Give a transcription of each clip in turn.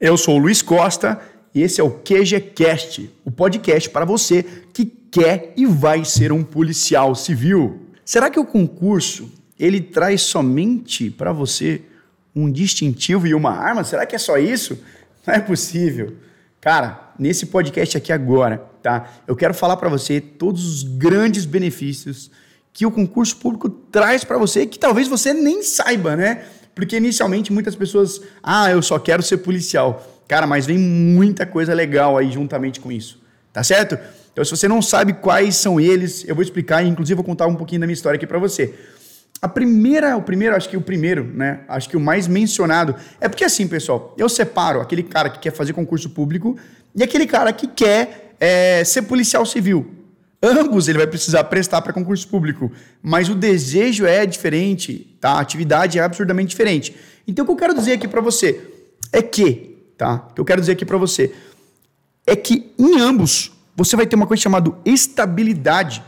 Eu sou o Luiz Costa e esse é o QGCast, o podcast para você que quer e vai ser um policial civil. Será que o concurso ele traz somente para você um distintivo e uma arma? Será que é só isso? Não é possível. Cara, nesse podcast aqui agora, tá? Eu quero falar para você todos os grandes benefícios que o concurso público traz para você que talvez você nem saiba, né? Porque inicialmente muitas pessoas, ah, eu só quero ser policial. Cara, mas vem muita coisa legal aí juntamente com isso. Tá certo? Então, se você não sabe quais são eles, eu vou explicar e inclusive vou contar um pouquinho da minha história aqui para você. A primeira, o primeiro, acho que o primeiro, né? Acho que o mais mencionado é porque assim, pessoal, eu separo aquele cara que quer fazer concurso público e aquele cara que quer é, ser policial civil. Ambos ele vai precisar prestar para concurso público, mas o desejo é diferente, tá? A atividade é absurdamente diferente. Então o que eu quero dizer aqui para você é que, tá? O que eu quero dizer aqui para você é que em ambos você vai ter uma coisa chamada estabilidade.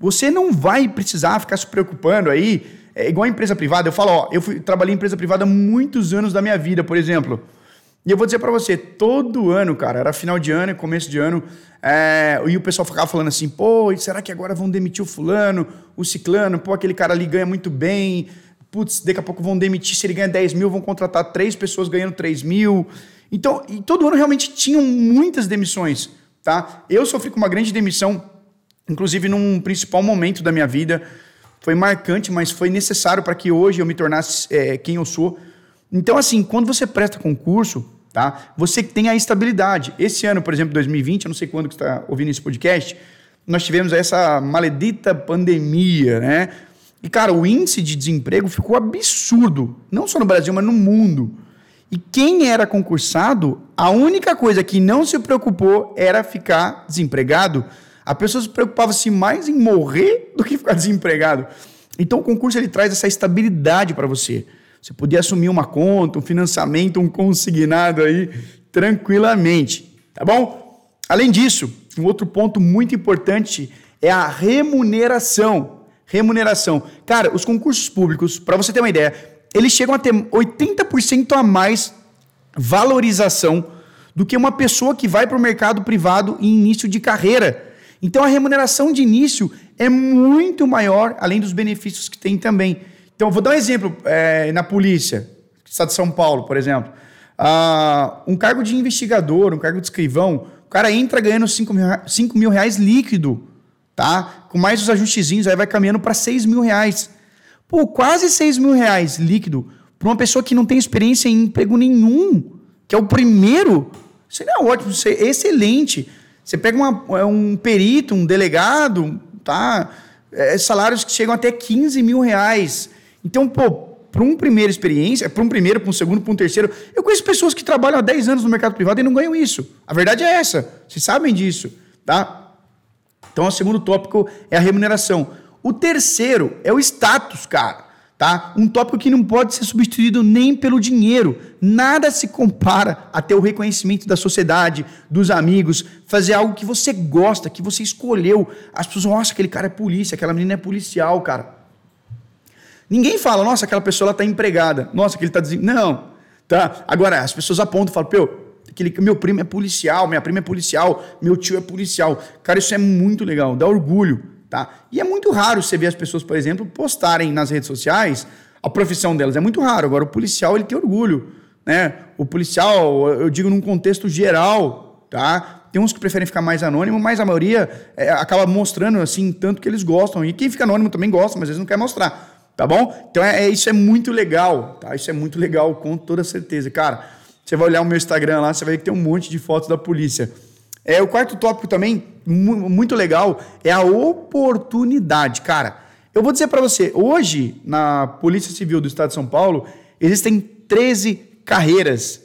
Você não vai precisar ficar se preocupando aí, é igual a empresa privada. Eu falo, ó, eu fui, trabalhei em empresa privada muitos anos da minha vida, por exemplo. E eu vou dizer para você, todo ano, cara, era final de ano, começo de ano, é, e o pessoal ficava falando assim, pô, será que agora vão demitir o fulano, o ciclano, pô, aquele cara ali ganha muito bem, putz, daqui a pouco vão demitir, se ele ganha 10 mil, vão contratar três pessoas ganhando 3 mil. Então, e todo ano realmente tinham muitas demissões, tá? Eu sofri com uma grande demissão, inclusive num principal momento da minha vida, foi marcante, mas foi necessário para que hoje eu me tornasse é, quem eu sou. Então, assim, quando você presta concurso, tá? Você tem a estabilidade. Esse ano, por exemplo, 2020, eu não sei quando que está ouvindo esse podcast, nós tivemos essa maledita pandemia, né? E, cara, o índice de desemprego ficou absurdo, não só no Brasil, mas no mundo. E quem era concursado, a única coisa que não se preocupou era ficar desempregado. A pessoa se preocupava-se mais em morrer do que ficar desempregado. Então, o concurso ele traz essa estabilidade para você. Você podia assumir uma conta, um financiamento, um consignado aí tranquilamente, tá bom? Além disso, um outro ponto muito importante é a remuneração. Remuneração. Cara, os concursos públicos, para você ter uma ideia, eles chegam a ter 80% a mais valorização do que uma pessoa que vai para o mercado privado em início de carreira. Então a remuneração de início é muito maior, além dos benefícios que tem também. Então, vou dar um exemplo é, na polícia, Estado de São Paulo, por exemplo. Ah, um cargo de investigador, um cargo de escrivão, o cara entra ganhando 5 mil, 5 mil reais líquido, tá? Com mais os ajustezinhos, aí vai caminhando para 6 mil reais. Pô, quase 6 mil reais líquido para uma pessoa que não tem experiência em emprego nenhum, que é o primeiro. Seria ótimo, seria excelente. Você pega uma, é um perito, um delegado, tá? É, salários que chegam até 15 mil reais. Então, pô, para uma primeira experiência, para um primeiro, para um segundo, para um terceiro, eu conheço pessoas que trabalham há 10 anos no mercado privado e não ganham isso. A verdade é essa. Vocês sabem disso, tá? Então, o segundo tópico é a remuneração. O terceiro é o status, cara. Tá? Um tópico que não pode ser substituído nem pelo dinheiro. Nada se compara a ter o reconhecimento da sociedade, dos amigos, fazer algo que você gosta, que você escolheu. As pessoas, nossa, aquele cara é polícia, aquela menina é policial, cara. Ninguém fala, nossa, aquela pessoa está empregada, nossa, que ele está des... Não. Tá? Agora, as pessoas apontam e falam, pô, aquele, meu primo é policial, minha prima é policial, meu tio é policial. Cara, isso é muito legal, dá orgulho. Tá? E é muito raro você ver as pessoas, por exemplo, postarem nas redes sociais a profissão delas. É muito raro. Agora, o policial, ele tem orgulho. Né? O policial, eu digo num contexto geral, tá? Tem uns que preferem ficar mais anônimo, mas a maioria é, acaba mostrando assim tanto que eles gostam. E quem fica anônimo também gosta, mas eles não quer mostrar. Tá bom? Então é, é, isso é muito legal, tá? Isso é muito legal, com toda certeza. Cara, você vai olhar o meu Instagram lá, você vai ver que tem um monte de fotos da polícia. É, o quarto tópico também, muito legal, é a oportunidade. Cara, eu vou dizer para você, hoje, na Polícia Civil do Estado de São Paulo, existem 13 carreiras.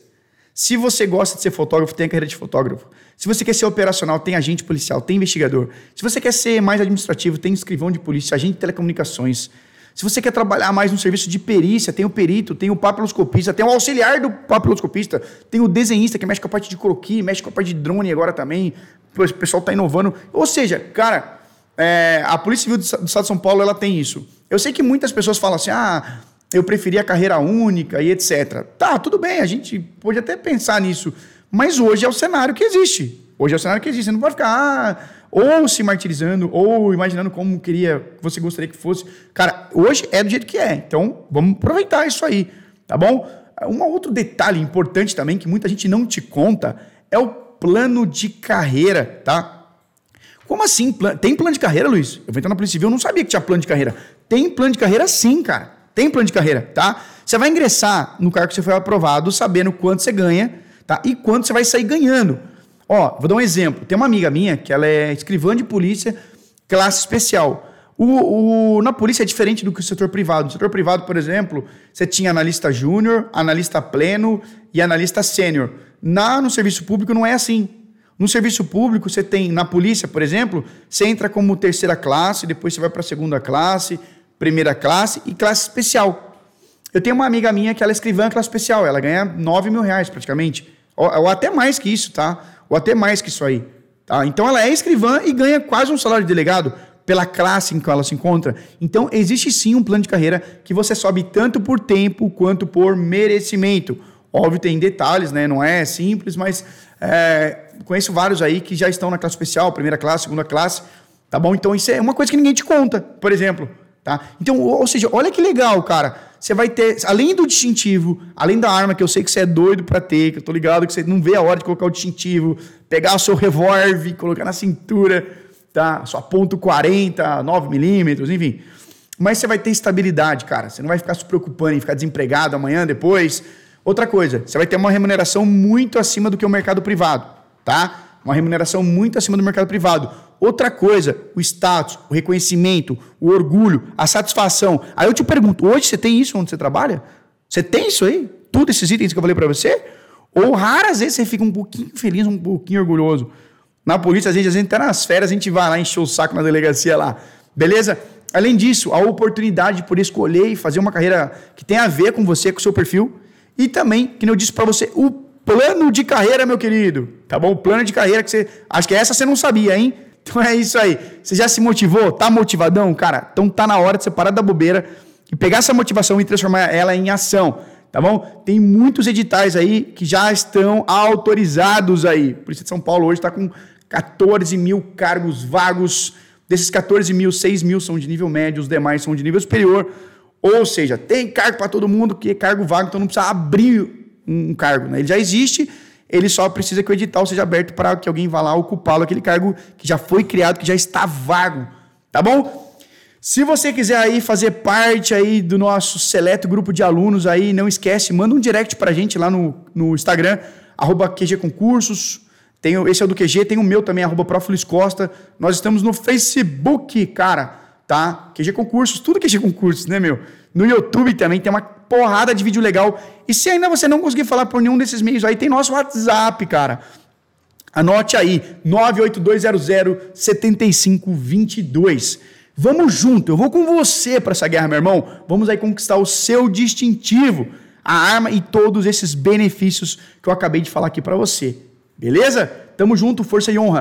Se você gosta de ser fotógrafo, tem a carreira de fotógrafo. Se você quer ser operacional, tem agente policial, tem investigador. Se você quer ser mais administrativo, tem escrivão de polícia, agente de telecomunicações. Se você quer trabalhar mais no serviço de perícia, tem o perito, tem o papiloscopista, tem o auxiliar do papiloscopista, tem o desenhista que mexe com a parte de croquis, mexe com a parte de drone agora também. O pessoal está inovando. Ou seja, cara, é, a Polícia Civil do Estado de São Paulo ela tem isso. Eu sei que muitas pessoas falam assim: ah, eu preferia a carreira única e etc. Tá, tudo bem, a gente pode até pensar nisso, mas hoje é o cenário que existe. Hoje é o cenário que existe. Você não pode ficar ah, ou se martirizando ou imaginando como queria, você gostaria que fosse. Cara, hoje é do jeito que é. Então, vamos aproveitar isso aí, tá bom? Um outro detalhe importante também que muita gente não te conta é o plano de carreira, tá? Como assim? Tem plano de carreira, Luiz? Eu vou entrar na Polícia Civil, eu não sabia que tinha plano de carreira. Tem plano de carreira sim, cara. Tem plano de carreira, tá? Você vai ingressar no cargo que você foi aprovado sabendo quanto você ganha, tá? E quanto você vai sair ganhando. Ó, vou dar um exemplo. Tem uma amiga minha que ela é escrivã de polícia, classe especial. O, o, na polícia é diferente do que o setor privado. No setor privado, por exemplo, você tinha analista júnior, analista pleno e analista sênior. Na, no serviço público não é assim. No serviço público, você tem, na polícia, por exemplo, você entra como terceira classe, depois você vai para segunda classe, primeira classe e classe especial. Eu tenho uma amiga minha que ela é escrivã classe especial, ela ganha 9 mil reais praticamente. Ou, ou, até mais que isso, tá? Ou até mais que isso aí. Tá? Então ela é escrivã e ganha quase um salário de delegado pela classe em que ela se encontra. Então existe sim um plano de carreira que você sobe tanto por tempo quanto por merecimento. Óbvio, tem detalhes, né? Não é simples, mas é, conheço vários aí que já estão na classe especial, primeira classe, segunda classe, tá bom? Então isso é uma coisa que ninguém te conta, por exemplo, tá? Então, ou, seja, olha que legal, cara. Você vai ter, além do distintivo, além da arma que eu sei que você é doido para ter, que eu tô ligado que você não vê a hora de colocar o distintivo, pegar o seu revólver, colocar na cintura, tá? Sua ponto .40, 9 milímetros, enfim. Mas você vai ter estabilidade, cara. Você não vai ficar se preocupando em ficar desempregado amanhã, depois. Outra coisa, você vai ter uma remuneração muito acima do que o mercado privado tá? Uma remuneração muito acima do mercado privado. Outra coisa, o status, o reconhecimento, o orgulho, a satisfação. Aí eu te pergunto, hoje você tem isso onde você trabalha? Você tem isso aí? Tudo esses itens que eu falei para você? Ou raras vezes você fica um pouquinho feliz, um pouquinho orgulhoso? Na polícia, às vezes, a gente até nas férias, a gente vai lá encher o saco na delegacia lá. Beleza? Além disso, a oportunidade de poder escolher e fazer uma carreira que tem a ver com você, com o seu perfil. E também, que eu disse para você, o plano de carreira, meu querido. Tá bom? Plano de carreira que você. Acho que essa você não sabia, hein? Então é isso aí. Você já se motivou? Tá motivadão, cara? Então tá na hora de você parar da bobeira e pegar essa motivação e transformar ela em ação. Tá bom? Tem muitos editais aí que já estão autorizados aí. Por isso de São Paulo hoje está com 14 mil cargos vagos. Desses 14 mil, 6 mil são de nível médio, os demais são de nível superior. Ou seja, tem cargo para todo mundo, que é cargo vago, então não precisa abrir um cargo. Né? Ele já existe, ele só precisa que o edital seja aberto para que alguém vá lá ocupá-lo, aquele cargo que já foi criado, que já está vago. Tá bom? Se você quiser aí fazer parte aí do nosso seleto grupo de alunos aí, não esquece, manda um direct para a gente lá no, no Instagram, arroba QG Concursos. Tem, esse é o do QG, tem o meu também, arroba Costa. Nós estamos no Facebook, cara, tá? QG Concursos, tudo QG Concursos, né, meu? No YouTube também tem uma porrada de vídeo legal. E se ainda você não conseguir falar por nenhum desses meios aí, tem nosso WhatsApp, cara. Anote aí, 982007522. Vamos junto, eu vou com você para essa guerra, meu irmão. Vamos aí conquistar o seu distintivo, a arma e todos esses benefícios que eu acabei de falar aqui para você. Beleza? Tamo junto, força e honra.